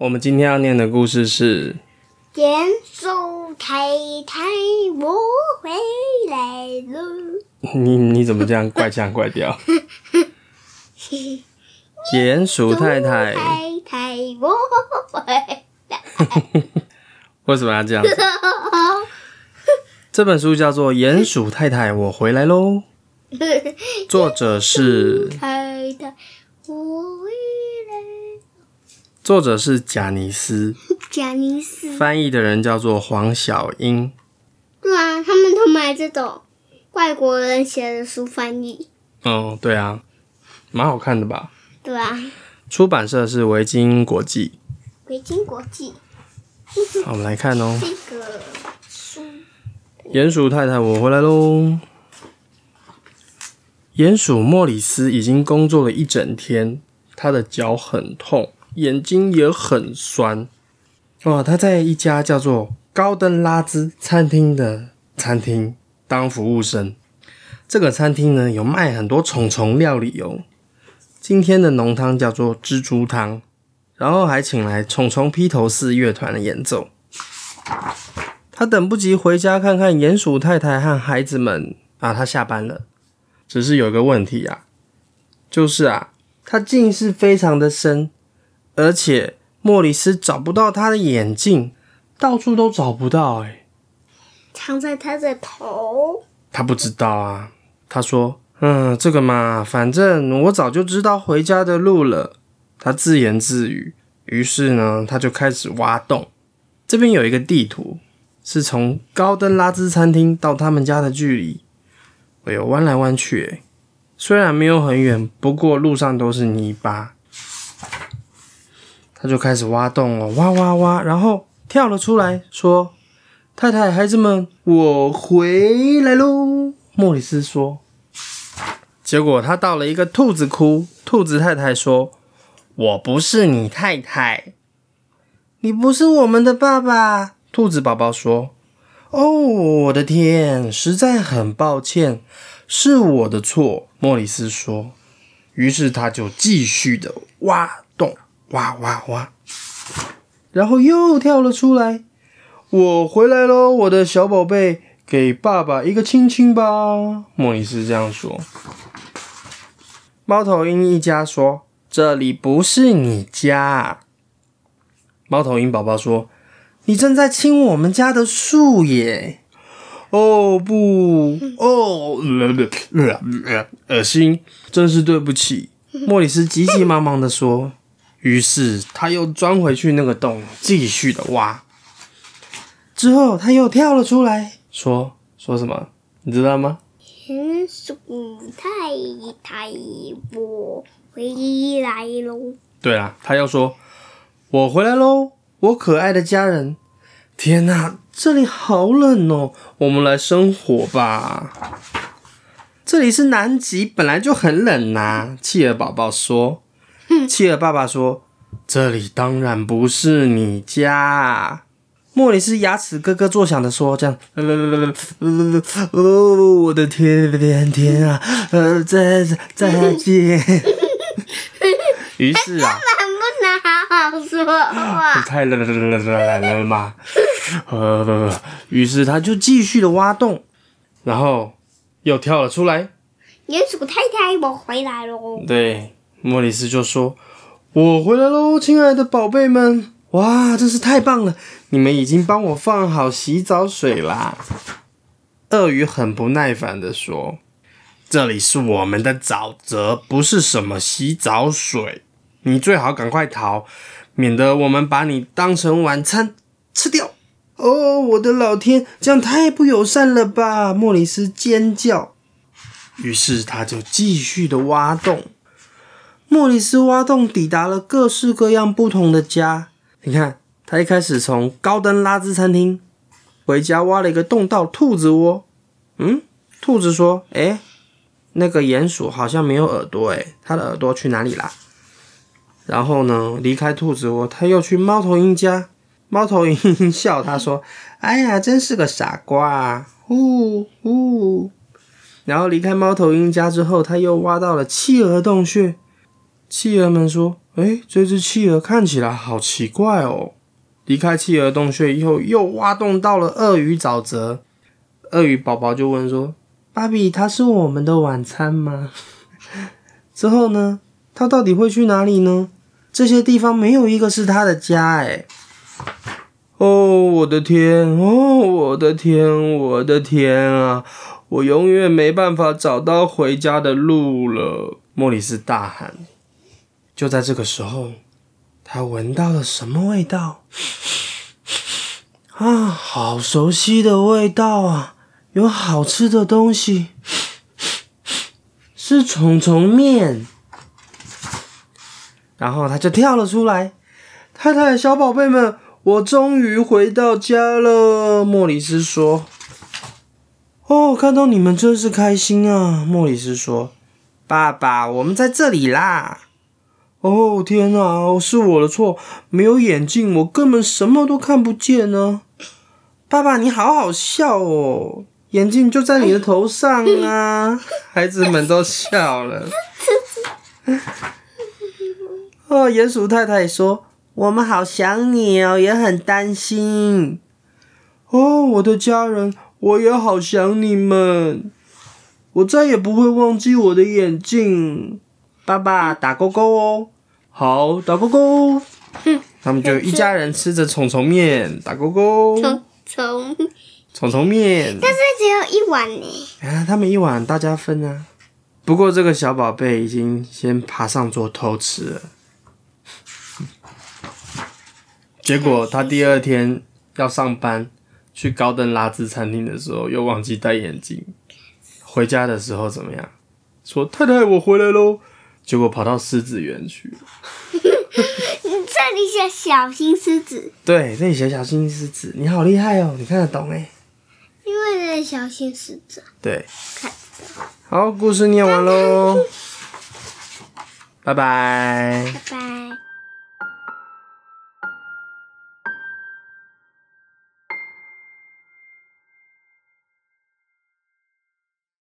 我们今天要念的故事是鼹鼠太太，我回来了。你你怎么这样怪腔怪调？鼹鼠太太太太，我回来。为什么要这样子？这本书叫做《鼹鼠太太，我回来喽》，作者是太太，我回来。作者是贾尼斯，贾尼斯。翻译的人叫做黄小英。对啊，他们都买这种外国人写的书翻译。哦，对啊，蛮好看的吧？对啊，出版社是维京国际。维京国际 好，我们来看哦，这个书。《鼹鼠太太，我回来喽》。鼹鼠莫里斯已经工作了一整天，他的脚很痛，眼睛也很酸。哇，他在一家叫做高登拉兹餐厅的餐厅当服务生。这个餐厅呢，有卖很多虫虫料理哦。今天的浓汤叫做蜘蛛汤，然后还请来虫虫披头士乐团的演奏。他等不及回家看看鼹鼠太太和孩子们啊，他下班了。只是有一个问题啊，就是啊，他近视非常的深，而且莫里斯找不到他的眼镜，到处都找不到、欸。藏在他的头。他不知道啊。他说：“嗯，这个嘛，反正我早就知道回家的路了。”他自言自语。于是呢，他就开始挖洞。这边有一个地图，是从高登拉兹餐厅到他们家的距离。哎呦，弯来弯去，虽然没有很远，不过路上都是泥巴。他就开始挖洞了，挖挖挖，然后跳了出来，说：“太太，孩子们，我回来喽。”莫里斯说。结果他到了一个兔子窟，兔子太太说：“我不是你太太，你不是我们的爸爸。”兔子宝宝说：“哦，我的天，实在很抱歉，是我的错。”莫里斯说。于是他就继续的挖洞，哇哇哇，然后又跳了出来。我回来喽，我的小宝贝，给爸爸一个亲亲吧。莫里斯这样说。猫头鹰一家说：“这里不是你家。”猫头鹰宝宝说：“你正在亲我们家的树耶！”哦不，哦，恶心，真是对不起。莫里斯急急忙忙的说。于是他又钻回去那个洞，继续的挖。之后他又跳了出来，说说什么？你知道吗？田鼠太太，我回来喽。对啊，他又说：“我回来喽，我可爱的家人。”天哪，这里好冷哦，我们来生火吧。这里是南极，本来就很冷呐、企鹅宝宝说。企鹅爸爸说：“这里当然不是你家。”莫里斯牙齿咯咯作响的说：“这样，呃呃呃呃，我的天天天啊，呃，再再再见。”于是啊，能不能好好说话？太冷了了了了嘛，呃，于是他就继续的挖洞，然后又跳了出来。鼹鼠太太，我回来喽。对，莫里斯就说：“我回来喽，亲爱的宝贝们！哇，真是太棒了！你们已经帮我放好洗澡水啦。”鳄鱼很不耐烦的说：“这里是我们的沼泽，不是什么洗澡水。你最好赶快逃，免得我们把你当成晚餐吃掉。”哦，我的老天，这样太不友善了吧！莫里斯尖叫。于是他就继续的挖洞。莫里斯挖洞抵达了各式各样不同的家。你看，他一开始从高登拉兹餐厅回家挖了一个洞到兔子窝。嗯，兔子说：“诶，那个鼹鼠好像没有耳朵，诶，它的耳朵去哪里啦？”然后呢，离开兔子窝，他又去猫头鹰家。猫头鹰 笑他说：“哎呀，真是个傻瓜啊！”呼呼。然后离开猫头鹰家之后，他又挖到了企鹅洞穴。企鹅们说：“哎，这只企鹅看起来好奇怪哦。离开企鹅洞穴以后，又挖洞到了鳄鱼沼泽。鳄鱼宝宝就问说：“芭比，它是我们的晚餐吗？” 之后呢，它到底会去哪里呢？这些地方没有一个是它的家哎。哦，我的天！哦，我的天！我的天啊！我永远没办法找到回家的路了。莫里斯大喊。就在这个时候，他闻到了什么味道？啊，好熟悉的味道啊！有好吃的东西，是虫虫面。然后他就跳了出来。太太，小宝贝们。我终于回到家了，莫里斯说。哦，看到你们真是开心啊，莫里斯说。爸爸，我们在这里啦。哦，天哪，是我的错，没有眼镜，我根本什么都看不见呢。爸爸，你好好笑哦，眼镜就在你的头上啊。孩子们都笑了。哦，鼹鼠太太说。我们好想你哦，也很担心哦，我的家人，我也好想你们。我再也不会忘记我的眼镜。爸爸打勾勾哦，好打勾勾。他们就一家人吃着虫虫面，打勾勾。虫虫虫虫面，但是只有一碗呢。啊，他们一碗大家分啊。不过这个小宝贝已经先爬上桌偷吃了。结果他第二天要上班，去高登拉兹餐厅的时候又忘记戴眼镜。回家的时候怎么样？说太太我回来喽。结果跑到狮子园去。这里写小心狮子。对，这里写小心狮子。你好厉害哦，你看得懂哎。因为是小心狮子。对。看好，故事念完喽。拜拜。拜拜。